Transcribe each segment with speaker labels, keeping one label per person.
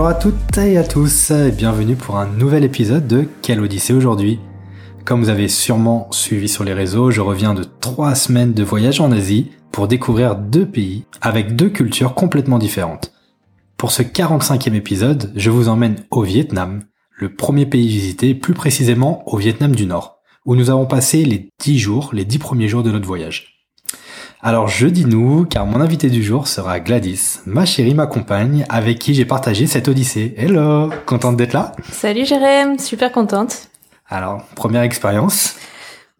Speaker 1: Bonjour à toutes et à tous et bienvenue pour un nouvel épisode de Quelle Odyssée aujourd'hui. Comme vous avez sûrement suivi sur les réseaux, je reviens de trois semaines de voyage en Asie pour découvrir deux pays avec deux cultures complètement différentes. Pour ce 45e épisode, je vous emmène au Vietnam, le premier pays visité plus précisément au Vietnam du Nord, où nous avons passé les dix jours, les dix premiers jours de notre voyage. Alors je dis nous, car mon invité du jour sera Gladys, ma chérie, ma compagne, avec qui j'ai partagé cette odyssée. Hello, contente d'être là
Speaker 2: Salut Jérém, super contente.
Speaker 1: Alors, première expérience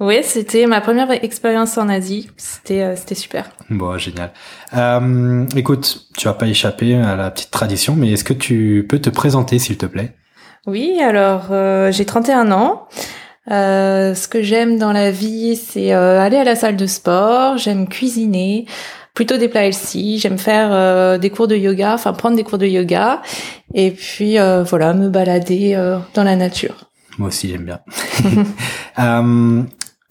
Speaker 2: Oui, c'était ma première expérience en Asie. C'était euh, c'était super.
Speaker 1: Bon, génial. Euh, écoute, tu vas pas échapper à la petite tradition, mais est-ce que tu peux te présenter, s'il te plaît?
Speaker 2: Oui, alors euh, j'ai 31 ans. Euh, ce que j'aime dans la vie, c'est euh, aller à la salle de sport, j'aime cuisiner, plutôt des plats healthy, j'aime faire euh, des cours de yoga, enfin prendre des cours de yoga, et puis voilà, me balader dans la nature.
Speaker 1: Moi aussi, j'aime bien.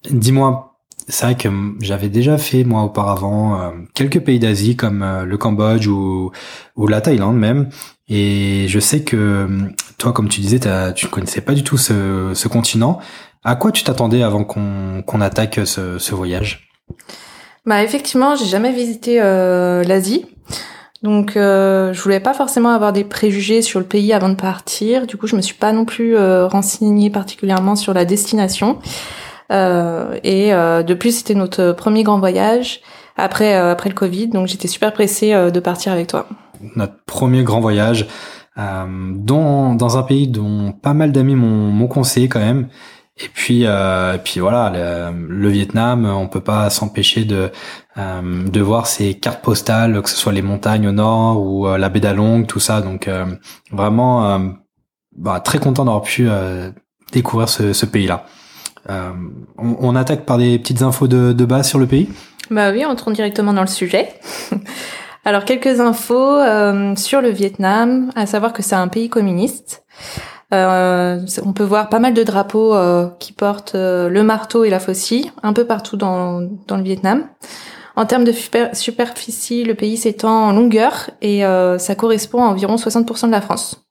Speaker 1: Dis-moi, c'est vrai que j'avais déjà fait moi auparavant quelques pays d'Asie comme le Cambodge ou, ou la Thaïlande même, et je sais que toi, comme tu disais, tu ne connaissais pas du tout ce, ce continent. À quoi tu t'attendais avant qu'on attaque ce, ce voyage?
Speaker 2: Bah effectivement, j'ai jamais visité euh, l'Asie. Donc euh, je voulais pas forcément avoir des préjugés sur le pays avant de partir. Du coup, je me suis pas non plus euh, renseignée particulièrement sur la destination. Euh, et euh, de plus, c'était notre premier grand voyage après euh, après le Covid, donc j'étais super pressée de partir avec toi.
Speaker 1: Notre premier grand voyage, dans dans un pays dont pas mal d'amis m'ont conseillé quand même. Et puis, euh, et puis voilà, le, Vietnam, on peut pas s'empêcher de euh, de voir ces cartes postales, que ce soit les montagnes au nord ou euh, la baie d'Along, tout ça. Donc euh, vraiment, euh, bah, très content d'avoir pu découvrir ce, ce pays-là. On, on, attaque par des petites infos de, de base sur le pays?
Speaker 2: Bah oui, on tourne directement dans le sujet. Alors quelques infos sur le Vietnam, à savoir que c'est un pays communiste. Euh, on peut voir pas mal de drapeaux euh, qui portent euh, le marteau et la faucille un peu partout dans, dans le Vietnam. En termes de superficie, le pays s'étend en longueur et ça correspond à environ 60% de la France.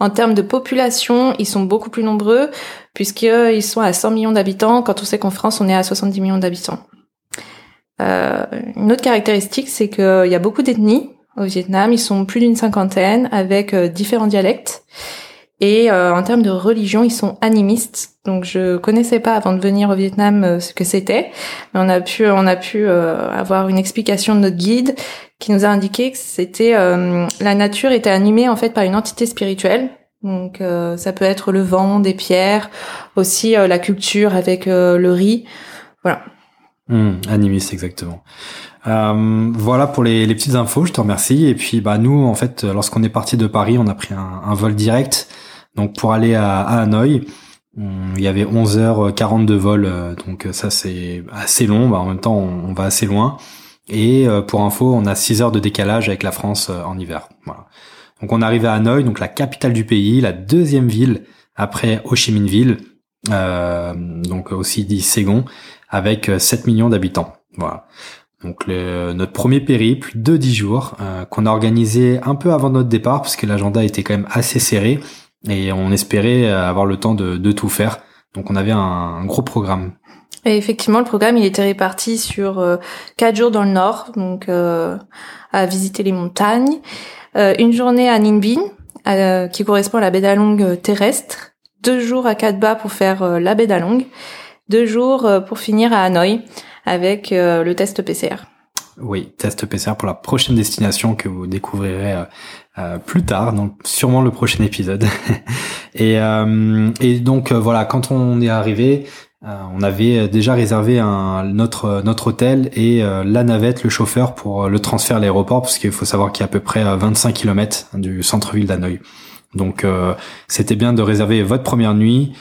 Speaker 2: En termes de population, ils sont beaucoup plus nombreux puisqu'ils sont à 100 millions d'habitants quand on sait qu'en France on est à 70 millions d'habitants. Euh, une autre caractéristique, c'est qu'il y a beaucoup d'ethnies au Vietnam. Ils sont plus d'une cinquantaine avec différents dialectes. Et euh, en termes de religion, ils sont animistes. Donc je connaissais pas avant de venir au Vietnam euh, ce que c'était, mais on a pu on a pu euh, avoir une explication de notre guide qui nous a indiqué que c'était la nature était animée en fait par une entité spirituelle. Donc ça peut être le vent, des pierres, aussi la culture avec le riz. Voilà.
Speaker 1: Mmh, animiste exactement. Euh, voilà pour les, les, petites infos, je te remercie. Et puis bah nous en fait lorsqu'on est parti de Paris, on a pris un, vol direct donc pour aller à, Hanoï, il y avait 11h40 de vol, donc ça c'est assez long. Bah, en même temps, on, va assez loin. Et euh, pour info, on a 6 heures de décalage avec la France euh, en hiver. Voilà. Donc on arrive à Hanoï, donc la capitale du pays, la deuxième ville après Ho Chi Minh Ville, euh, donc aussi dit Saigon, avec 7 millions d'habitants. Voilà. Donc le, notre premier périple de 10 jours qu'on a organisé un peu avant notre départ parce que l'agenda était quand même assez serré et on espérait avoir le temps de, de tout faire. Donc on avait un, gros programme.
Speaker 2: Et effectivement, le programme il était réparti sur euh, quatre jours dans le nord, donc euh, à visiter les montagnes, euh, une journée à Ninh Binh, qui correspond à la baie d'Along terrestre, deux jours à Cat pour faire la baie d'Along, deux jours pour finir à Hanoï avec le test PCR.
Speaker 1: Oui, test PCR pour la prochaine destination que vous découvrirez euh, euh, plus tard, donc sûrement le prochain épisode. et, euh, et donc voilà, quand on est arrivé, on avait déjà réservé un, notre notre hôtel et la navette, le chauffeur pour le transfert à l'aéroport, parce qu'il faut savoir qu'il y a à peu près 25 km du centre-ville d'Hanoï. Donc c'était bien de réserver votre première nuit,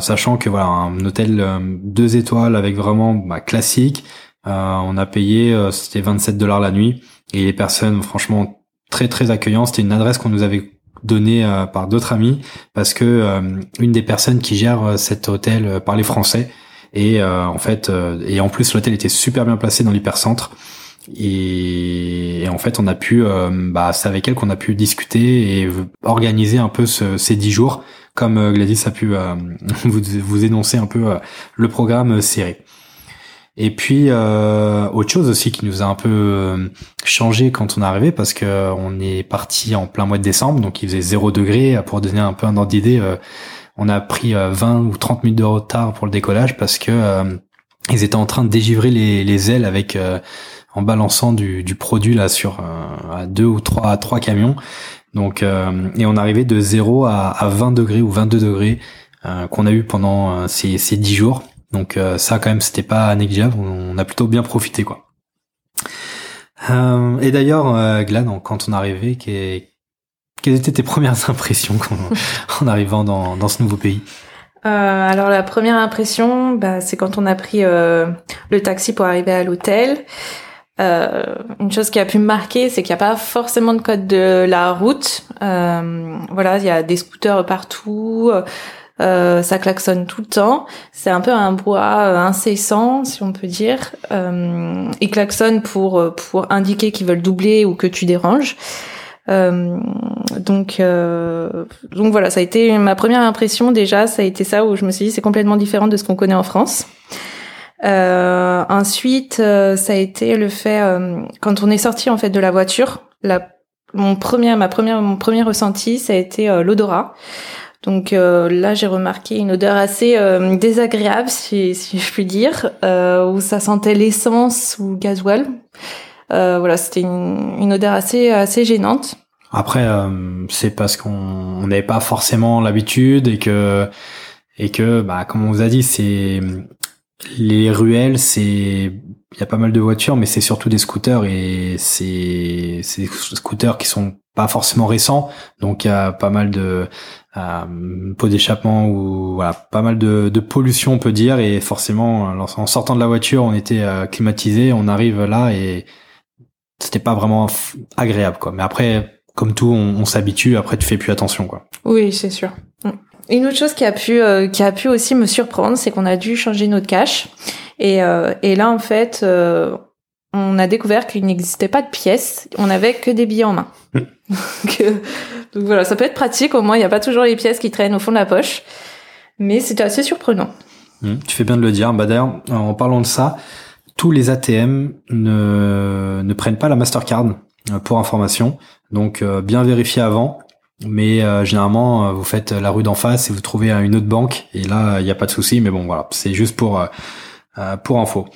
Speaker 1: sachant que voilà un hôtel deux étoiles avec vraiment bah, classique. on a payé c'était 27 dollars la nuit et les personnes franchement très très accueillantes. C'était une adresse qu'on nous avait donnée par d'autres amis parce que une des personnes qui gère cet hôtel parlait français et euh, en fait, euh, et en plus l'hôtel était super bien placé dans l'hypercentre. Et, en fait, on a pu, euh, bah, c'est avec elle qu'on a pu discuter et organiser un peu ce, ces dix jours, comme Gladys a pu vous, vous énoncer un peu le programme serré. Et puis euh, autre chose aussi qui nous a un peu changé quand on est arrivé parce que on est parti en plein mois de décembre, donc il faisait 0 degré pour donner un peu un ordre d'idée on a pris 20 euh, ou 30 minutes de retard pour le décollage parce que euh, ils étaient en train de dégivrer les, les ailes avec euh, en balançant du, du, produit là sur à deux ou trois trois camions. Donc et on arrivait de 0 à, à 20 degrés ou 22 degrés qu'on a eu pendant ces, ces 10 jours. Donc ça quand même c'était pas négligeable, on a plutôt bien profité quoi. et d'ailleurs Glenn, quand on arrivé, quelles étaient tes premières impressions en, arrivant dans, dans, ce nouveau pays?
Speaker 2: Euh, alors la première impression, bah, c'est quand on a pris euh, le taxi pour arriver à l'hôtel. Euh, une chose qui a pu me marquer, c'est qu'il n'y a pas forcément de code de la route. Euh, voilà, il y a des scooters partout, euh, ça klaxonne tout le temps. C'est un peu un brouhaha incessant, si on peut dire. Euh, ils klaxonnent pour pour indiquer qu'ils veulent doubler ou que tu déranges. Euh, donc, euh, donc voilà, ça a été ma première impression déjà. Ça a été ça où je me suis dit c'est complètement différent de ce qu'on connaît en France. Euh, ensuite, ça a été le fait quand on est sorti en fait de la voiture. La, mon premier, ma première, mon premier ressenti, ça a été l'odorat. Donc là, j'ai remarqué une odeur assez désagréable, si, si, je puis dire, où ça sentait l'essence ou gasoil. Euh, voilà, c'était une, une, odeur assez assez gênante.
Speaker 1: Après, euh, c'est parce qu'on n'avait pas forcément l'habitude et que et que, bah, comme on vous a dit, c'est les ruelles, c'est il y a pas mal de voitures, mais c'est surtout des scooters et c'est des scooters qui sont pas forcément récents, donc il y a pas mal de euh, pots d'échappement ou voilà pas mal de, de, pollution on peut dire et forcément en sortant de la voiture on était euh, climatisé, on arrive là et c'était pas vraiment agréable quoi. Mais après, comme tout, on, s'habitue. Après, tu fais plus attention quoi.
Speaker 2: Oui, c'est sûr. Une autre chose qui a pu euh, qui a pu aussi me surprendre, c'est qu'on a dû changer notre cache. Et, euh, et là, en fait, euh, on a découvert qu'il n'existait pas de pièces. On avait que des billets en main. Mm. donc, donc, voilà, ça peut être pratique. Au moins, il n'y a pas toujours les pièces qui traînent au fond de la poche. Mais c'était assez surprenant.
Speaker 1: Mm. tu fais bien de le dire. Bah d'ailleurs, en parlant de ça, tous les ATM ne, ne prennent pas la Mastercard euh, pour information. Donc euh, bien vérifier avant. Mais euh, généralement, vous faites la rue d'en face et vous trouvez une autre banque. Et là, il n'y a pas de souci. Mais bon, voilà, c'est juste pour pour info.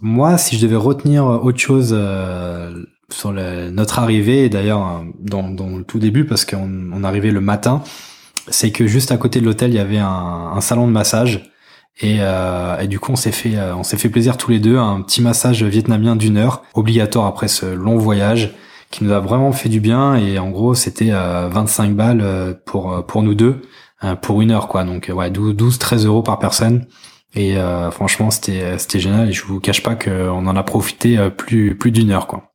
Speaker 1: Moi, si je devais retenir autre chose sur notre arrivée, d'ailleurs dans, le tout début, parce qu'on on arrivait le matin, c'est que juste à côté de l'hôtel, il y avait un, salon de massage et, euh, et, du coup, on s'est fait, euh, on s'est fait plaisir tous les deux, un petit massage vietnamien d'une heure, obligatoire après ce long voyage, qui nous a vraiment fait du bien. Et en gros, c'était euh, 25 balles euh, pour pour nous deux pour une heure, quoi. Donc ouais, 12, 12 13 euros par personne. Et franchement, c'était c'était génial. Et je vous cache pas qu'on en a profité plus plus d'une heure, quoi.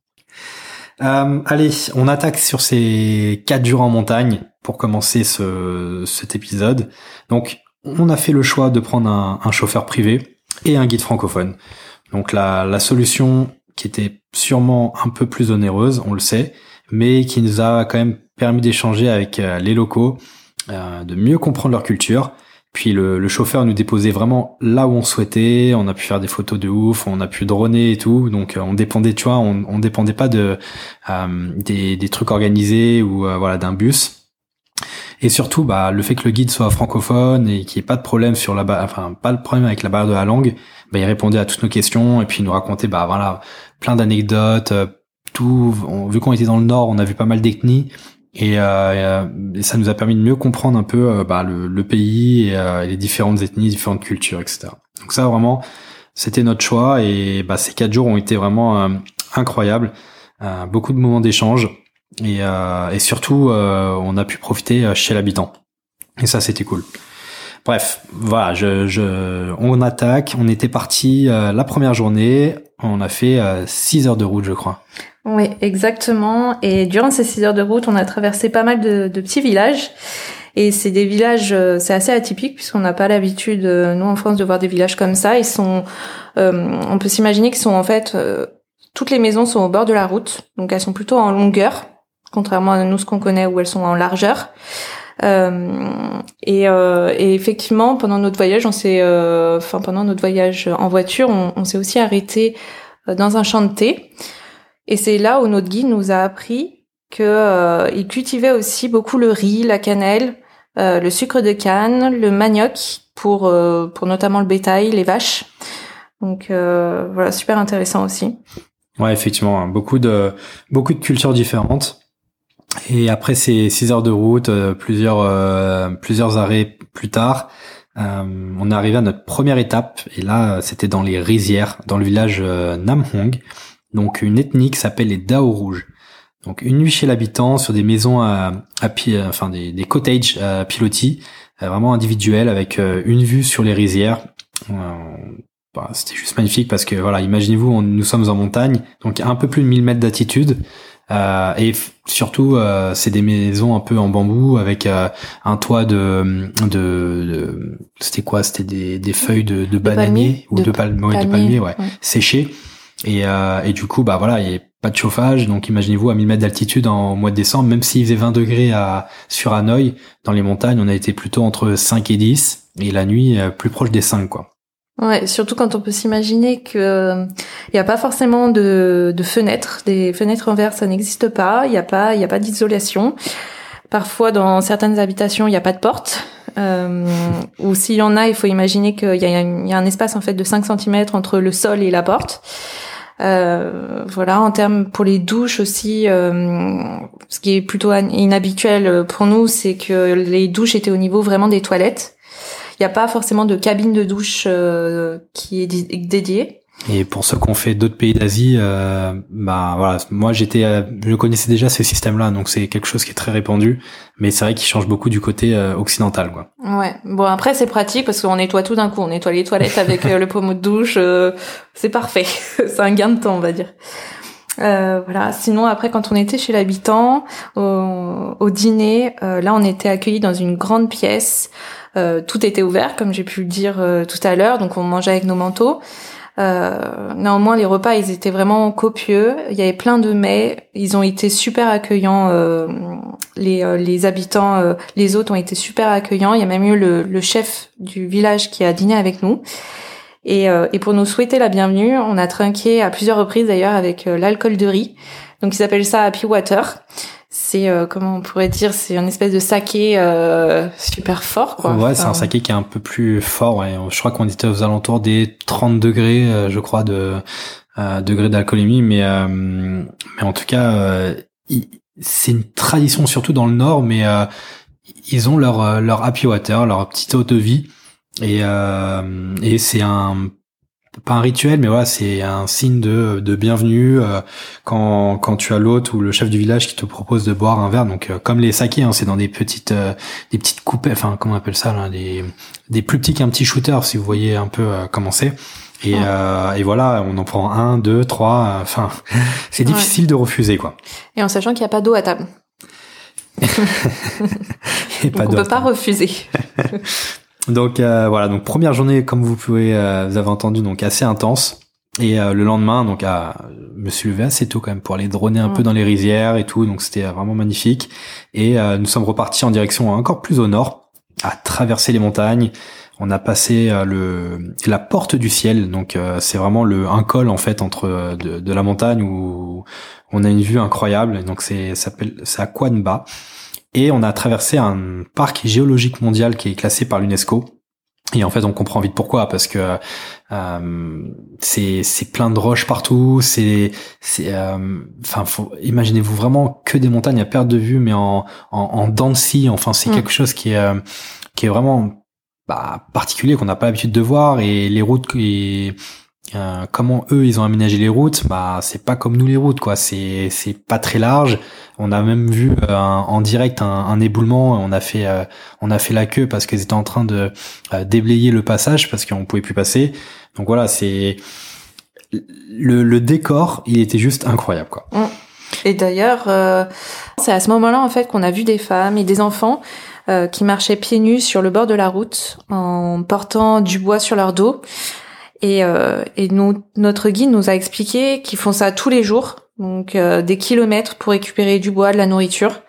Speaker 1: allez, on attaque sur ces quatre jours en montagne pour commencer ce, cet épisode. Donc on a fait le choix de prendre un, chauffeur privé et un guide francophone. Donc la, la, solution qui était sûrement un peu plus onéreuse, on le sait, mais qui nous a quand même permis d'échanger avec euh, les locaux, euh, de mieux comprendre leur culture. Puis le, chauffeur nous déposait vraiment là où on souhaitait. On a pu faire des photos de ouf, on a pu droner et tout. Donc euh, on dépendait, tu vois, on, on dépendait pas de des, des, trucs organisés ou voilà d'un bus. Et surtout, bah, le fait que le guide soit francophone et qu'il n'y ait pas de problème sur la, enfin, pas de problème avec la barrière de la langue, bah, il répondait à toutes nos questions et puis il nous racontait, bah, voilà, plein d'anecdotes, euh, tout. vu qu'on était dans le Nord, on a vu pas mal d'ethnies et, euh, et, ça nous a permis de mieux comprendre un peu euh, bah, le, pays et, les différentes ethnies, différentes cultures, etc. Donc ça, vraiment, c'était notre choix et bah, ces quatre jours ont été vraiment incroyables. beaucoup de moments d'échange et, et surtout on a pu profiter chez l'habitant. Et ça c'était cool. Bref, voilà, je, je, on attaque. On était parti la première journée. On a fait 6 heures de route, je crois.
Speaker 2: Oui, exactement. Et durant ces 6 heures de route, on a traversé pas mal de, de petits villages. Et c'est des villages, euh, c'est assez atypique puisqu'on n'a pas l'habitude, euh, nous en France, de voir des villages comme ça. Ils sont, euh, on peut s'imaginer qu'ils sont en fait, toutes les maisons sont au bord de la route, donc elles sont plutôt en longueur, contrairement à nous ce qu'on connaît où elles sont en largeur. Et, et, effectivement, pendant notre voyage, on s'est, enfin pendant notre voyage en voiture, on, s'est aussi arrêté dans un champ de thé. Et c'est là où notre guide nous a appris que il cultivait aussi beaucoup le riz, la cannelle, euh, le sucre de canne, le manioc pour euh, pour notamment le bétail, les vaches. Donc euh, voilà, super intéressant aussi.
Speaker 1: Ouais, effectivement, hein. beaucoup de beaucoup de cultures différentes. Et après ces six heures de route, plusieurs plusieurs arrêts plus tard, on est arrivé à notre première étape. Et là, c'était dans les rizières, dans le village Namhong. Donc une ethnie qui s'appelle les Dao rouges. Donc une nuit chez l'habitant sur des maisons à, à enfin des, des cottages à pilotis, euh, vraiment individuels avec euh, une vue sur les rizières. Euh, bah, c'était juste magnifique parce que voilà, imaginez-vous, nous sommes en montagne, donc un peu plus de 1000 mètres d'altitude. Euh, et surtout, euh, c'est des maisons un peu en bambou avec un toit de, de, de c'était quoi? C'était des, des feuilles de, de bananier ou de, palmier, ouais, séchées. Et, et du coup, bah voilà, il pas de chauffage, donc imaginez-vous à 1000 mètres d'altitude en mois de décembre, même s'il faisait 20 degrés à, sur Hanoï, dans les montagnes, on a été plutôt entre 5 et 10, et la nuit euh, plus proche des 5, quoi.
Speaker 2: Ouais, surtout quand on peut s'imaginer que il euh, n'y a pas forcément de, de, fenêtres, des fenêtres en verre, ça n'existe pas. Il n'y a pas, il y a pas d'isolation. Parfois, dans certaines habitations, il n'y a pas de porte. Euh, ou s'il y en a, il faut imaginer qu'il y, a un espace en fait de 5 cm entre le sol et la porte. Euh, voilà, en termes pour les douches aussi, euh, ce qui est plutôt inhabituel pour nous, c'est que les douches étaient au niveau vraiment des toilettes. Il n'y a pas forcément de cabine de douche euh, qui est dédiée.
Speaker 1: Et pour ceux qui ont fait d'autres pays d'Asie, euh, bah voilà, moi j'étais, euh, je connaissais déjà ce système-là, donc c'est quelque chose qui est très répandu, mais c'est vrai qu'il change beaucoup du côté euh, occidental, quoi.
Speaker 2: Ouais. Bon après c'est pratique parce qu'on nettoie tout d'un coup, on nettoie les toilettes avec le pommeau de douche, c'est parfait, c'est un gain de temps on va dire. voilà. Sinon, après, quand on était chez l'habitant, au, au, dîner, là, on était accueillis dans une grande pièce. Tout était ouvert, comme j'ai pu le dire tout à l'heure. Donc, on mangeait avec nos manteaux. Euh, néanmoins, les repas, ils étaient vraiment copieux. Il y avait plein de mets. Ils ont été super accueillants. Euh, les, euh, habitants, euh, les hôtes ont été super accueillants. Il y a même eu le, chef du village qui a dîné avec nous. Et, et, pour nous souhaiter la bienvenue, on a trinqué à plusieurs reprises d'ailleurs avec l'alcool de riz. Donc ils appellent ça Happy Water c'est euh, comment on pourrait dire c'est une espèce de saké euh, super fort quoi.
Speaker 1: Ouais, c'est un saké qui est un peu plus fort ouais. Je crois qu'on était aux alentours des 30 degrés euh, je crois de degrés d'alcoolémie mais mais en tout cas c'est une tradition surtout dans le nord mais ils ont leur leur happy water, leur petite eau de vie et et c'est un pas un rituel, mais voilà, c'est un signe de, de bienvenue euh, quand, quand tu as l'hôte ou le chef du village qui te propose de boire un verre. Donc, euh, comme les sakés, hein, c'est dans des petites, euh, des petites coupes, enfin, comment on appelle ça, là, des, des plus petits qu'un petit shooter, si vous voyez un peu comment c'est. Et, et voilà, on en prend un, deux, trois. Enfin, c'est difficile de refuser, quoi.
Speaker 2: Et en sachant qu'il n'y a pas d'eau à table. et pas on peut pas refuser.
Speaker 1: Donc euh, voilà, donc première journée, comme vous pouvez, euh, vous avez entendu, donc assez intense. Et euh, le lendemain, donc à, me suis levé assez tôt quand même pour aller droner un peu dans les rizières et tout, donc c'était vraiment magnifique. Et nous sommes repartis en direction encore plus au nord, à traverser les montagnes. On a passé le la porte du ciel, donc c'est vraiment le un col en fait entre de, de, la montagne où on a une vue incroyable. Donc c'est s'appelle c'est à Kwanba et on a traversé un parc géologique mondial qui est classé par l'UNESCO. Et en fait, on comprend vite pourquoi, parce que euh, c'est c'est plein de roches partout. C'est c'est euh, enfin, imaginez-vous vraiment que des montagnes à perte de vue, mais en en, en dents de scie. Enfin, c'est mm. quelque chose qui est euh, qui est vraiment bah, particulier qu'on n'a pas l'habitude de voir. Et les routes qui euh, comment eux ils ont aménagé les routes bah c'est pas comme nous les routes quoi. C'est c'est pas très large. On a même vu euh, en direct un, un, éboulement. On a fait euh, on a fait la queue parce qu'ils étaient en train de déblayer le passage parce qu'on pouvait plus passer. Donc voilà c'est le, le, décor il était juste incroyable quoi.
Speaker 2: Mm. et d'ailleurs c'est à ce moment-là en fait qu'on a vu des femmes et des enfants qui marchaient pieds nus sur le bord de la route en portant du bois sur leur dos et, euh, et nous, notre guide nous a expliqué qu'ils font ça tous les jours, donc euh, des kilomètres pour récupérer du bois, de la nourriture.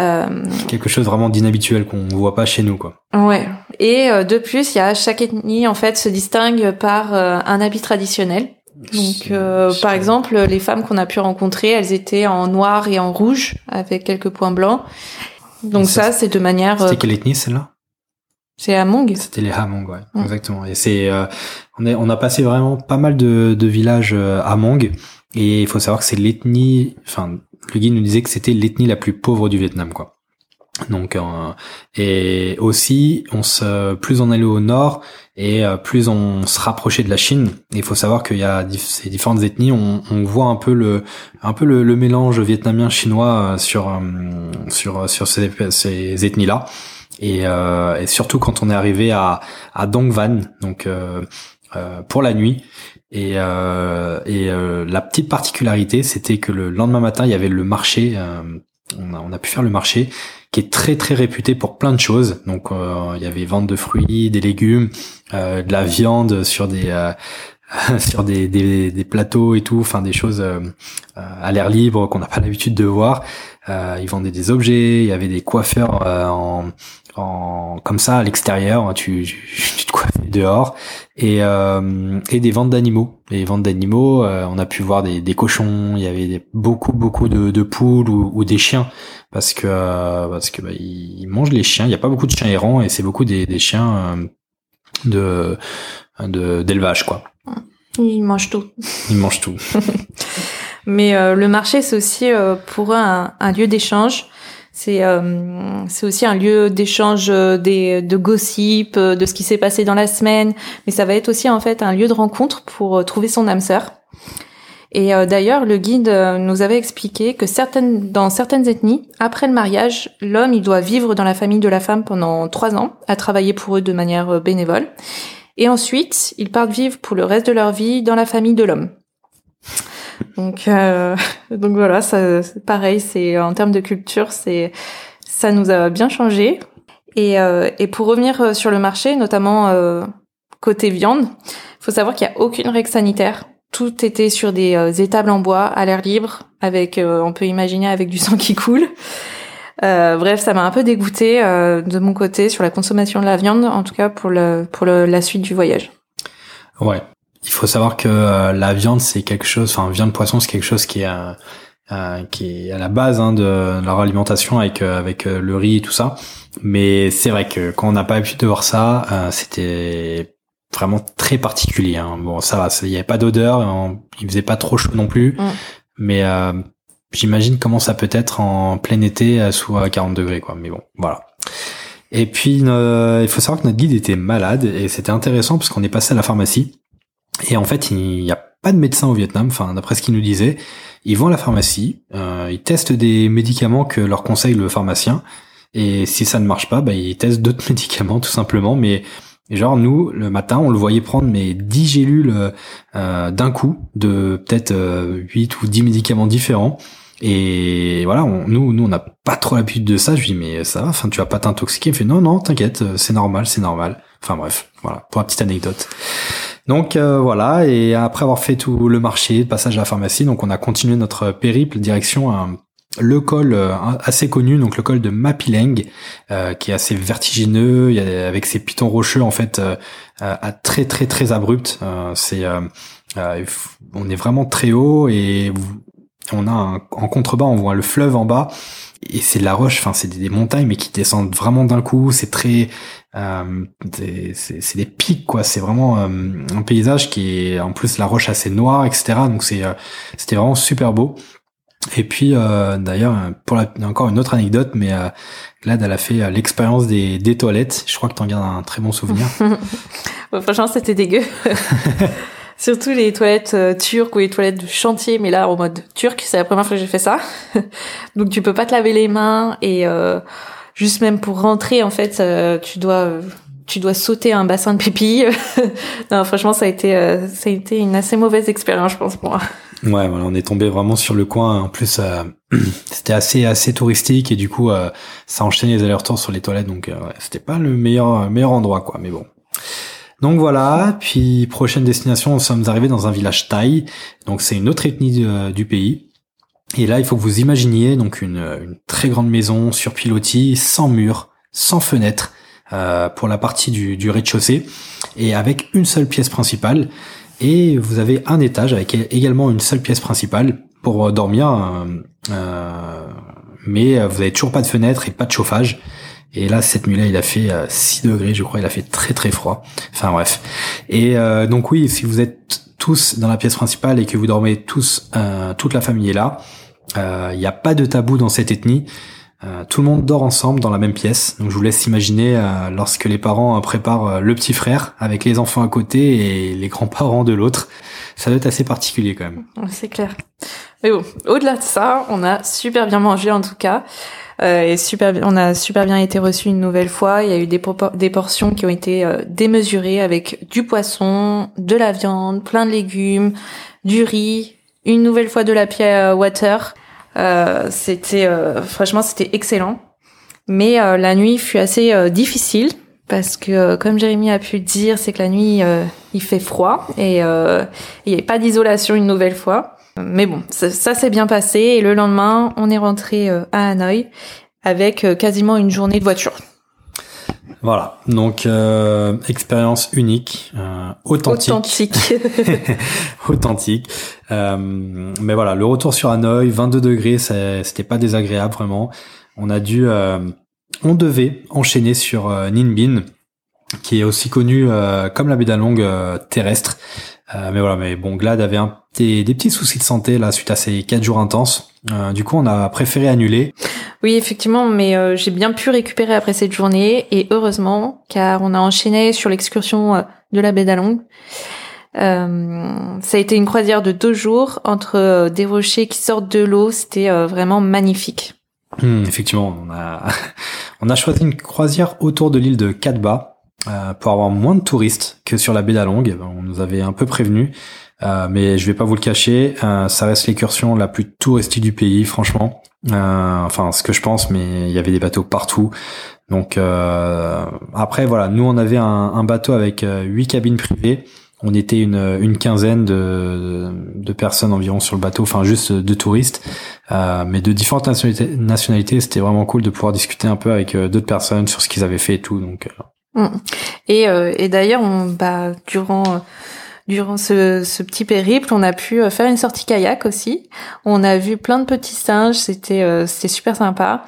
Speaker 1: Euh, Quelque chose vraiment d'inhabituel qu'on voit pas chez nous, quoi.
Speaker 2: Ouais. Et euh, de plus, il y a chaque ethnie en fait se distingue par euh, un habit traditionnel. Donc, par exemple, les femmes qu'on a pu rencontrer, elles étaient en noir et en rouge avec quelques points blancs. Donc ça, ça c'est de manière.
Speaker 1: C'était quelle ethnie celle-là?
Speaker 2: C'est Hamong?
Speaker 1: C'était les Hamong, ouais, exactement. Et c'est, euh, on, est, on a passé vraiment pas mal de, de villages euh, Hamong, et il faut savoir que c'est l'ethnie, enfin, le guide nous disait que c'était l'ethnie la plus pauvre du Vietnam, quoi. Donc, euh, et aussi, on se, plus on allait au nord, et euh, plus on se rapprochait de la Chine. il faut savoir qu'il y a ces différentes ethnies, on, on, voit un peu le, un peu le, le mélange vietnamien-chinois sur, sur, sur ces, ces ethnies-là. Et, euh, et, surtout quand on est arrivé à, à Dong Van, donc euh, euh, pour la nuit. Et, euh, et euh, la petite particularité, c'était que le lendemain matin, il y avait le marché. Euh, on a, on, a, pu faire le marché, qui est très très réputé pour plein de choses. Donc il y avait vente de fruits, des légumes, de la viande sur des sur des, des, des, plateaux et tout, enfin des choses à l'air libre qu'on n'a pas l'habitude de voir. ils vendaient des objets, il y avait des coiffeurs en en comme ça à l'extérieur, tu, tu, te coiffes dehors et euh, et des ventes d'animaux. Les ventes d'animaux, euh, on a pu voir des, des cochons, il y avait des, beaucoup beaucoup de, de poules ou, ou, des chiens parce que euh, parce que bah, ils mangent les chiens. Il y a pas beaucoup de chiens errants et c'est beaucoup des, des chiens de d'élevage quoi.
Speaker 2: Ils mangent tout.
Speaker 1: Ils mangent tout.
Speaker 2: Mais le marché c'est aussi pour eux un, un lieu d'échange c'est euh, c'est aussi un lieu d'échange euh, des de gossip, euh, de ce qui s'est passé dans la semaine, mais ça va être aussi en fait un lieu de rencontre pour trouver son âme sœur. Et d'ailleurs, le guide nous avait expliqué que certaines, dans certaines ethnies, après le mariage, l'homme il doit vivre dans la famille de la femme pendant trois ans, à travailler pour eux de manière bénévole, et ensuite ils partent vivre pour le reste de leur vie dans la famille de l'homme. Donc, euh, donc voilà, ça, pareil, c'est en termes de culture, c'est ça nous a bien changé. Et, euh, et pour revenir euh, sur le marché, notamment euh, côté viande, faut savoir qu'il y a aucune règle sanitaire. Tout était sur des euh, étables en bois, à l'air libre, avec, on peut imaginer, avec du sang qui coule. Bref, ça m'a un peu dégoûté de mon côté sur la consommation de la viande, en tout cas pour le pour le, la suite du voyage.
Speaker 1: Ouais, il faut savoir que euh, la viande c'est quelque chose, enfin viande poisson c'est quelque chose qui est euh, euh, qui est à la base hein, de leur alimentation avec avec le riz et tout ça. Mais c'est vrai que quand on n'a pas l'habitude de voir ça, c'était vraiment très particulier. Hein. Bon, ça va, il n'y avait pas d'odeur, il faisait pas trop chaud non plus, mm. mais j'imagine comment ça peut être en plein été sous 40 degrés, quoi. Mais bon, voilà. Et puis, il faut savoir que notre guide était malade et c'était intéressant parce qu'on est passé à la pharmacie et en fait, il n'y a pas de médecin au Vietnam, enfin d'après ce qu'il nous disait. Ils vont à la pharmacie, euh, ils testent des médicaments que leur conseille le pharmacien, et si ça ne marche pas, bah, ils testent d'autres médicaments tout simplement. Mais genre nous, le matin, on le voyait prendre mes 10 gélules euh, d'un coup, de peut-être euh, 8 ou 10 médicaments différents. Et voilà, on, nous, nous, on n'a pas trop l'habitude de ça. Je lui dis, mais ça va, enfin, tu vas pas t'intoxiquer. Il fait, non, non, t'inquiète, c'est normal, c'est normal. Enfin bref, voilà, pour la petite anecdote. Donc euh, voilà, et après avoir fait tout le marché, passage à la pharmacie, donc on a continué notre périple direction le col euh, assez connu, donc le col de Mapileng, euh, qui est assez vertigineux, avec ses pitons rocheux en fait à très très très abrupt. c'est on est vraiment très haut et on a un, en contrebas on voit le fleuve en bas et c'est de la roche, enfin c'est des, montagnes mais qui descendent vraiment d'un coup. C'est très, euh, c'est des pics quoi. C'est vraiment euh, un paysage qui est en plus la roche assez noire, etc. Donc c'est euh, c'était vraiment super beau. Et puis euh, d'ailleurs pour la, encore une autre anecdote, mais euh, Glad elle a fait l'expérience des, des toilettes. Je crois que t'en gardes un très bon souvenir.
Speaker 2: franchement c'était dégueu. Surtout les toilettes euh, turques ou les toilettes de chantier, mais là en mode turc, c'est la première fois que j'ai fait ça. Donc tu peux pas te laver les mains et euh, juste même pour rentrer en fait, euh, tu dois tu dois sauter un bassin de pipi. non, franchement, ça a été ça a été une assez mauvaise expérience, je pense pour moi.
Speaker 1: Ouais, voilà, on est tombé vraiment sur le coin. En plus, c'était assez assez touristique et du coup, ça enchaînait les allers-retours sur les toilettes, donc ouais, c'était pas le meilleur meilleur endroit, quoi. Mais bon. Donc voilà, puis prochaine destination, nous sommes arrivés dans un village thaï. Donc c'est une autre ethnie euh, du pays. Et là, il faut que vous imaginiez donc une, très grande maison sur pilotis, sans murs, sans fenêtres, euh, pour la partie du, rez-de-chaussée, et avec une seule pièce principale. Et vous avez un étage avec également une seule pièce principale pour euh, dormir, mais vous avez toujours pas de fenêtre et pas de chauffage. Et là, cette nuit-là, il a fait 6 euh, degrés, je crois, il a fait très très froid. Enfin bref. Et euh, donc oui, si vous êtes tous dans la pièce principale et que vous dormez tous, euh, toute la famille est là, il n'y a pas de tabou dans cette ethnie. tout le monde dort ensemble dans la même pièce. Donc je vous laisse imaginer lorsque les parents préparent le petit frère avec les enfants à côté et les grands-parents de l'autre. Ça doit être assez particulier quand même.
Speaker 2: C'est clair. Mais bon, au-delà de ça, on a super bien mangé en tout cas. Euh, super, on a super bien été reçus une nouvelle fois. Il y a eu des, portions qui ont été euh, démesurées avec du poisson, de la viande, plein de légumes, du riz, une nouvelle fois de la pierre water. Euh, c'était franchement c'était excellent. Mais la nuit fut assez difficile parce que comme Jérémy a pu dire, c'est que la nuit il fait froid et il n'y avait pas d'isolation une nouvelle fois. Mais bon, ça, s'est bien passé et le lendemain, on est rentré euh, à Hanoï avec euh, quasiment une journée de voiture.
Speaker 1: Voilà, donc euh, expérience unique, euh, authentique,
Speaker 2: authentique,
Speaker 1: authentique. Euh, mais voilà, le retour sur Hanoï, 22 degrés, c'était pas désagréable vraiment. On a dû, on devait enchaîner sur Ninh qui est aussi connu comme la baie d'Along terrestre. Euh, mais voilà, mais bon, Glad avait un, des, des, petits soucis de santé là suite à ces quatre jours intenses. Euh, du coup, on a préféré annuler.
Speaker 2: Oui, effectivement, mais euh, j'ai bien pu récupérer après cette journée et heureusement, car on a enchaîné sur l'excursion de la baie d'Along. ça a été une croisière de deux jours entre des rochers qui sortent de l'eau. C'était vraiment magnifique.
Speaker 1: Hmm, effectivement, on a on a choisi une croisière autour de l'île de Katba euh, pour avoir moins de touristes que sur la baie d'Along. On nous avait un peu prévenu, euh, mais je vais pas vous le cacher, euh, ça reste l'excursion la plus touristique du pays, franchement. enfin, ce que je pense, mais il y avait des bateaux partout. Donc après, voilà, nous on avait un, un bateau avec huit cabines privées. On était une, une quinzaine de, de, personnes environ sur le bateau, enfin juste de touristes, mais de différentes nationalités. C'était vraiment cool de pouvoir discuter un peu avec d'autres personnes sur ce qu'ils avaient fait et tout. Donc.
Speaker 2: Et, euh, et d'ailleurs, bah, durant durant ce, petit périple, on a pu euh, faire une sortie kayak aussi. On a vu plein de petits singes, c'était euh, super sympa.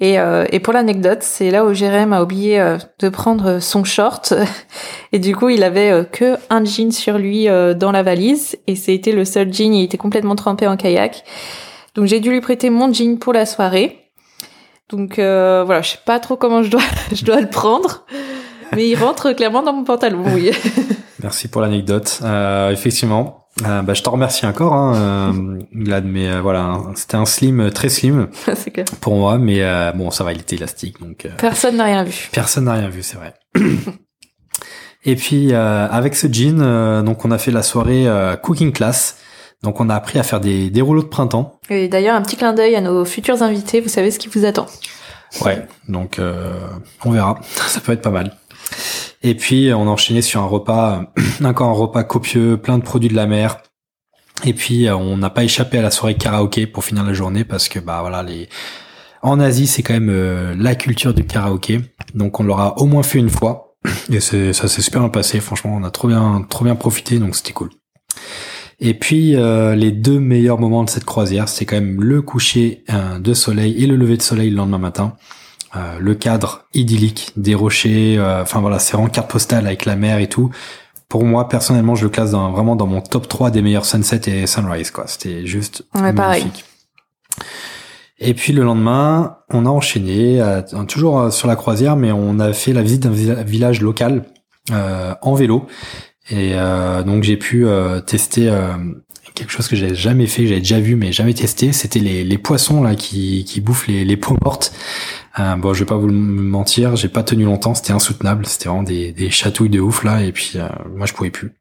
Speaker 2: Et, et pour l'anecdote, c'est là où Jérém a oublié de prendre son short. Et du coup, il avait que un jean sur lui dans la valise. Et c'était le seul jean, il était complètement trempé en kayak. Donc j'ai dû lui prêter mon jean pour la soirée. Donc voilà, je sais pas trop comment je dois, je dois le prendre. Mais il rentre clairement dans mon pantalon, oui.
Speaker 1: Merci pour l'anecdote. Euh, effectivement, euh, bah, je te remercie encore, hein, euh, Glad, mais euh, voilà, c'était un slim très slim clair. pour moi, mais euh, bon, ça va, il était élastique, donc.
Speaker 2: personne n'a rien vu.
Speaker 1: Personne n'a rien vu, c'est vrai. Et puis avec ce jean, donc on a fait la soirée cooking class. Donc on a appris à faire des, des rouleaux de printemps.
Speaker 2: Et d'ailleurs un petit clin d'œil à nos futurs invités, vous savez ce qui vous attend.
Speaker 1: Ouais, donc on verra, ça peut être pas mal. Et puis on a enchaîné sur un repas, encore un repas copieux, plein de produits de la mer. Et puis euh, on n'a pas échappé à la soirée karaoké pour finir la journée parce que bah voilà les en Asie c'est quand même euh, la culture du karaoké. Donc on l'aura au moins fait une fois et ça s'est super bien passé. Franchement on a trop bien trop bien profité donc c'était cool. Et puis euh, les deux meilleurs moments de cette croisière, c'est quand même le coucher de soleil et le lever de soleil le lendemain matin. Euh, le cadre idyllique des rochers, euh, enfin voilà, c'est vraiment carte postale avec la mer et tout. Pour moi, personnellement, je le classe dans, vraiment dans mon top 3 des meilleurs sunset et sunrise, quoi. C'était juste magnifique. Et puis le lendemain, on a enchaîné, euh, toujours sur la croisière, mais on a fait la visite d'un village local en vélo. Et euh, donc j'ai pu euh, tester quelque chose que j'avais jamais fait, que j'avais déjà vu mais jamais testé. C'était les, les poissons là qui, qui bouffent les, les peaux mortes. Bon, je vais pas vous mentir, j'ai pas tenu longtemps, c'était insoutenable. C'était vraiment des, des chatouilles de ouf là, et puis moi je pouvais plus.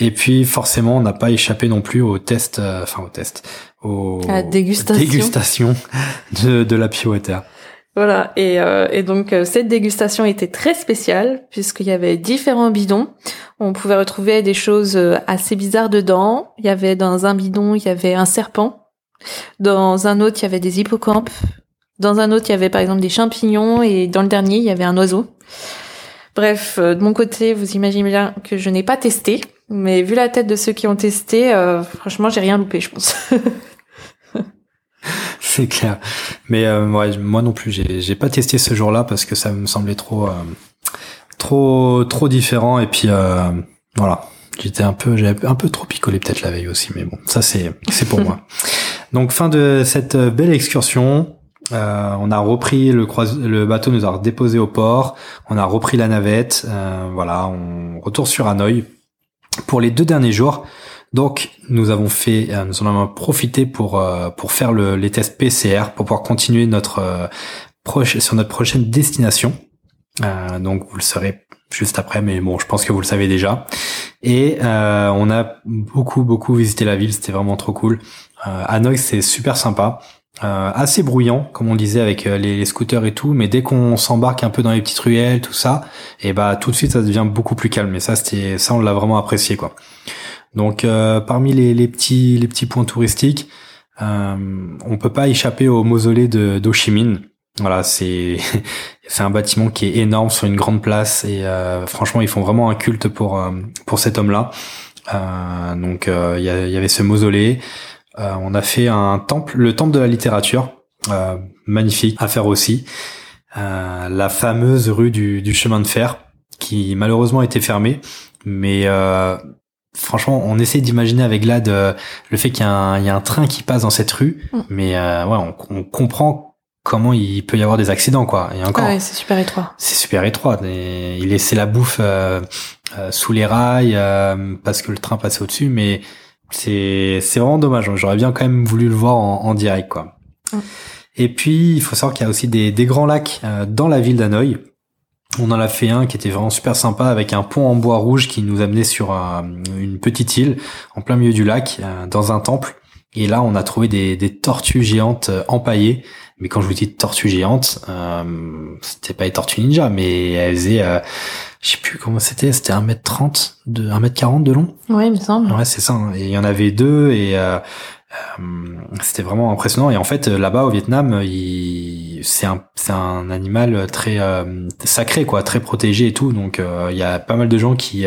Speaker 1: Et puis forcément, on n'a pas échappé non plus au test, enfin au test, aux
Speaker 2: dégustation,
Speaker 1: dégustation de, de la Water.
Speaker 2: Voilà, et, euh, et donc euh, cette dégustation était très spéciale puisqu'il y avait différents bidons. On pouvait retrouver des choses euh, assez bizarres dedans. Il y avait dans un bidon, il y avait un serpent. Dans un autre, il y avait des hippocampes. Dans un autre, il y avait par exemple des champignons et dans le dernier, il y avait un oiseau. Bref, de mon côté, vous imaginez bien que je n'ai pas testé, mais vu la tête de ceux qui ont testé, franchement, j'ai rien loupé, je pense.
Speaker 1: c'est clair. Mais euh, moi non plus, j'ai j'ai pas testé ce jour-là parce que ça me semblait trop euh, trop trop différent et puis euh, voilà, j'étais un peu j'avais un peu trop picolé peut-être la veille aussi, mais bon, ça c'est c'est pour moi. Donc fin de cette belle excursion. On a repris le, le bateau nous a déposé au port, on a repris la navette, voilà, on retourne sur Hanoï pour les deux derniers jours. Donc, nous avons fait, euh, nous en avons profité pour euh, pour faire le, les tests PCR pour pouvoir continuer notre euh, proche sur notre prochaine destination. donc, vous le saurez juste après, mais bon, je pense que vous le savez déjà. Et on a beaucoup beaucoup visité la ville, c'était vraiment trop cool. Hanoï, c'est super sympa. Euh, assez bruyant, comme on disait avec les, les, scooters et tout, mais dès qu'on s'embarque un peu dans les petites ruelles, tout ça, et bah tout de suite ça devient beaucoup plus calme. Et ça, c'était ça, on l'a vraiment apprécié quoi. Donc euh, parmi les, les, petits les petits points touristiques, euh, on peut pas échapper au mausolée de d'Ho Chi Minh. Voilà, c'est c'est un bâtiment qui est énorme sur une grande place et euh, franchement ils font vraiment un culte pour euh, pour cet homme-là. Euh, donc il y, avait ce mausolée. On a fait un temple, le temple de la littérature, magnifique à faire aussi. la fameuse rue du, du chemin de fer qui malheureusement était fermée, mais franchement, on essaie d'imaginer avec là le fait qu'il y, a un train qui passe dans cette rue, mm. mais euh, ouais, on, comprend comment il peut y avoir des accidents, quoi. Et encore,
Speaker 2: ouais, c'est super étroit.
Speaker 1: C'est super étroit. il laissait la bouffe euh, euh, sous les rails parce que le train passait au-dessus, mais c'est c'est vraiment dommage. J'aurais bien quand même voulu le voir en, direct, quoi. Et puis, il faut savoir qu'il y a aussi des, des grands lacs dans la ville d'Hanoï. On en a fait un qui était vraiment super sympa avec un pont en bois rouge qui nous amenait sur une petite île en plein milieu du lac, euh, dans un temple. Et là, on a trouvé des, tortues géantes euh, empaillées. Mais quand je vous dis tortues géantes, euh, c'était pas des tortues ninja, mais elles faisaient, euh, je sais plus comment c'était, c'était 1m30, de 1m40 de long.
Speaker 2: Ouais, il me semble.
Speaker 1: Ouais, c'est ça. Hein. Et il y en avait deux et euh, c'était vraiment impressionnant et en fait là-bas au Vietnam c'est un c'est un animal très euh, sacré quoi très protégé et tout donc euh, il y a pas mal de gens qui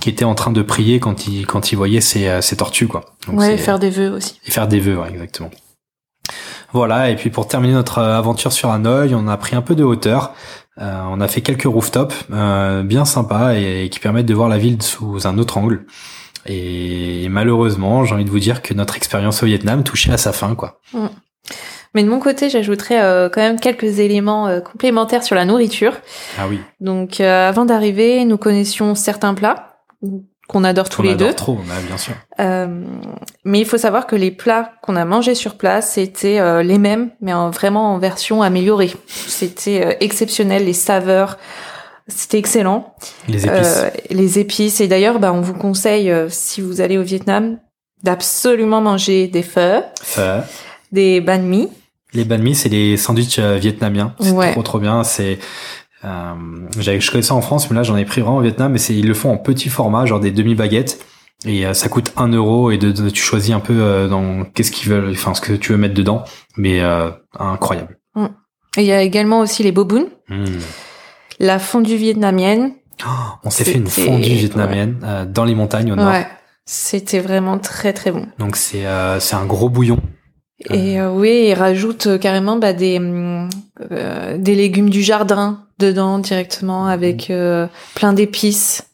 Speaker 1: qui étaient en train de prier quand ils quand ils voyaient ces ces tortues quoi
Speaker 2: donc ouais et faire des vœux aussi
Speaker 1: et faire des vœux ouais, exactement voilà et puis pour terminer notre aventure sur Hanoï on a pris un peu de hauteur on a fait quelques rooftops bien sympas et, et qui permettent de voir la ville sous un autre angle et malheureusement, j'ai envie de vous dire que notre expérience au Vietnam touchait à sa fin, quoi. Mm.
Speaker 2: Mais de mon côté, j'ajouterais euh, quand même quelques éléments euh, complémentaires sur la nourriture.
Speaker 1: Ah oui.
Speaker 2: Donc, euh, avant d'arriver, nous connaissions certains plats qu'on adore tous les deux.
Speaker 1: Trop, bah, bien sûr.
Speaker 2: mais il faut savoir que les plats qu'on a mangés sur place étaient les mêmes, mais en, vraiment en version améliorée. C'était exceptionnel, les saveurs. C'était excellent.
Speaker 1: Les épices. Euh,
Speaker 2: les épices. Et d'ailleurs, bah, on vous conseille, euh, si vous allez au Vietnam, d'absolument manger des pho, des banh mi.
Speaker 1: Les banh mi, c'est les sandwichs euh, vietnamiens. C'est trop trop bien. C'est euh, je connais ça en France, mais là j'en ai pris vraiment au Vietnam. Et c'est ils le font en petit format, genre des demi baguettes. Et ça coûte un euro et de, tu choisis un peu dans qu'est-ce qu'ils veulent, enfin ce que tu veux mettre dedans. Mais incroyable.
Speaker 2: Mm. Et il y a également aussi les boboon. Mmh. La fondue vietnamienne.
Speaker 1: Oh, on s'est fait une fondue vietnamienne euh, dans les montagnes au nord. Ouais.
Speaker 2: C'était vraiment très très bon.
Speaker 1: Donc c'est euh, c'est un gros bouillon.
Speaker 2: Et euh, oui, il rajoute carrément bah, des des légumes du jardin dedans directement avec mmh. plein d'épices.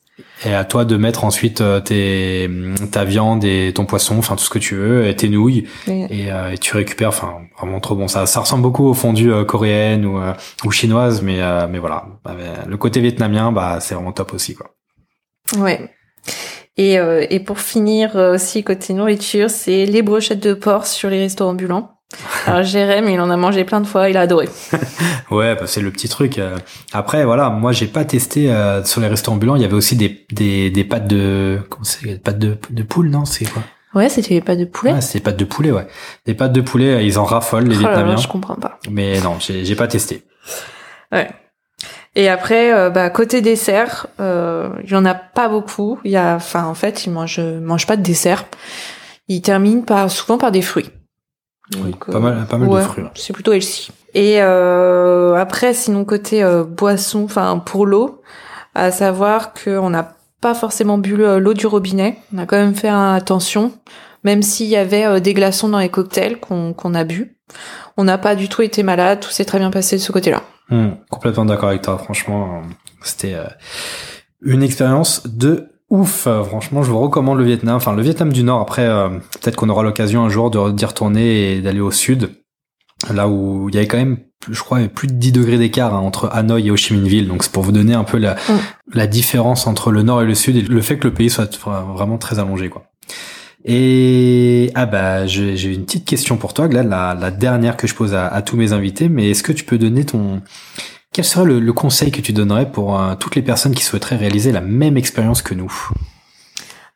Speaker 1: Et à toi de mettre ensuite euh, tes, ta viande et ton poisson, enfin tout ce que tu veux, et tes nouilles, et, euh, et, tu récupères, enfin vraiment trop bon. Ça, ça ressemble beaucoup aux fondues euh, coréennes ou, ou chinoises, mais mais voilà, le côté vietnamien, bah c'est vraiment top aussi quoi.
Speaker 2: Ouais. Et, euh, et pour finir euh, aussi côté nourriture, c'est les brochettes de porc sur les restaurants ambulants. Alors Jérém, il en a mangé plein de fois, il a adoré.
Speaker 1: ouais, bah, c'est le petit truc. euh. Après, voilà, moi j'ai pas testé euh, sur les restaurants ambulants. Il y avait aussi des des, des pâtes de comment c'est des pâtes de de poule, non C'est quoi?
Speaker 2: Ouais, c'était pas de poulet.
Speaker 1: Ouais, c'est des pâtes de poulet, ouais. Des pâtes de poulet, ils en raffolent les
Speaker 2: Oh là là,
Speaker 1: Vietnamiens.
Speaker 2: je comprends pas.
Speaker 1: Mais non, j'ai j'ai pas testé.
Speaker 2: Ouais. Et après, euh, bah, côté dessert, euh, il y en a pas beaucoup. Il y a, enfin, en fait, ils mangent, mangent pas de dessert. Ils terminent par, souvent par des fruits.
Speaker 1: Oui,
Speaker 2: Donc,
Speaker 1: pas
Speaker 2: euh,
Speaker 1: mal, pas mal
Speaker 2: ouais,
Speaker 1: de fruits.
Speaker 2: C'est plutôt healthy. Et euh, après, sinon côté euh, boisson, enfin pour l'eau, à savoir qu'on n'a pas forcément bu euh, l'eau du robinet. On a quand même fait euh, attention, même s'il y avait euh, des glaçons dans les cocktails qu'on qu'on a bu. On n'a pas du tout été malade, tout s'est très bien passé de ce côté-là.
Speaker 1: Hmm, complètement d'accord avec toi. Franchement, c'était euh, une expérience de ouf. Franchement, je vous recommande le Vietnam. Enfin, le Vietnam du Nord. Après, euh, peut-être qu'on aura l'occasion un jour de d'y retourner et d'aller au sud, là où il y avait quand même, je crois, plus de 10 degrés d'écart hein, entre Hanoï et Ho Chi Minh Ville. Donc, c'est pour vous donner un peu la,
Speaker 2: Mm.
Speaker 1: la différence entre le Nord et le Sud et le fait que le pays soit vra- vraiment très allongé, quoi. Et ah bah j'ai une petite question pour toi, Glad, la, la dernière que je pose à, à tous mes invités. Mais est-ce que tu peux donner ton quel serait le, le conseil que tu donnerais pour euh, toutes les personnes qui souhaiteraient réaliser la même expérience que nous?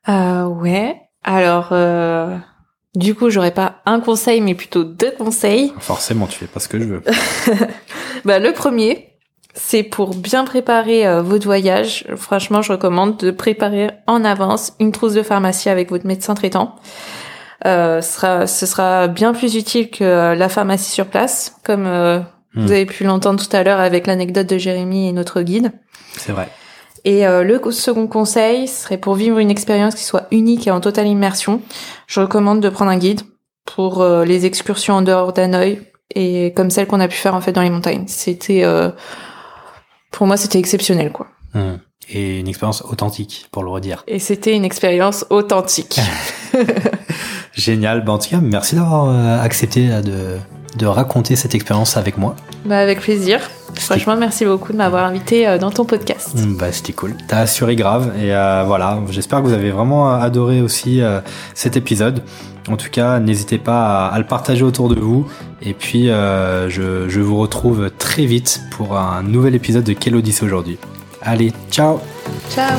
Speaker 2: Euh, ouais. Alors, euh, du coup, j'aurais pas un conseil, mais plutôt deux conseils.
Speaker 1: Forcément, tu fais pas ce que je veux.
Speaker 2: Bah, le premier, c'est pour bien préparer euh, votre voyage. Franchement, je recommande de préparer en avance une trousse de pharmacie avec votre médecin traitant. Euh, ce sera, ce sera bien plus utile que euh, la pharmacie sur place, comme euh,
Speaker 1: Hmm.
Speaker 2: vous avez pu l'entendre tout à l'heure avec l'anecdote de Jérémy et notre guide.
Speaker 1: C'est vrai.
Speaker 2: Et euh, le co- second conseil serait pour vivre une expérience qui soit unique et en totale immersion. Je recommande de prendre un guide pour euh, les excursions en dehors d'Hanoï et comme celle qu'on a pu faire en fait dans les montagnes. C'était euh, pour moi c'était exceptionnel quoi.
Speaker 1: Hmm. Et une expérience authentique, pour le redire.
Speaker 2: Et c'était une expérience authentique.
Speaker 1: Génial. Bah, en tout cas, merci d'avoir euh, accepté euh, de, de raconter cette expérience avec moi.
Speaker 2: bah avec plaisir. Franchement merci beaucoup de m'avoir invité euh, dans ton podcast.
Speaker 1: Hmm, Bah, c'était cool. T'as assuré grave. Et euh, voilà, j'espère que vous avez vraiment adoré aussi euh, cet épisode. En tout cas, n'hésitez pas à, à le partager autour de vous. Et puis, euh, je, je vous retrouve très vite pour un nouvel épisode de Quelle Odyssée aujourd'hui. Allez, ciao
Speaker 2: Ciao.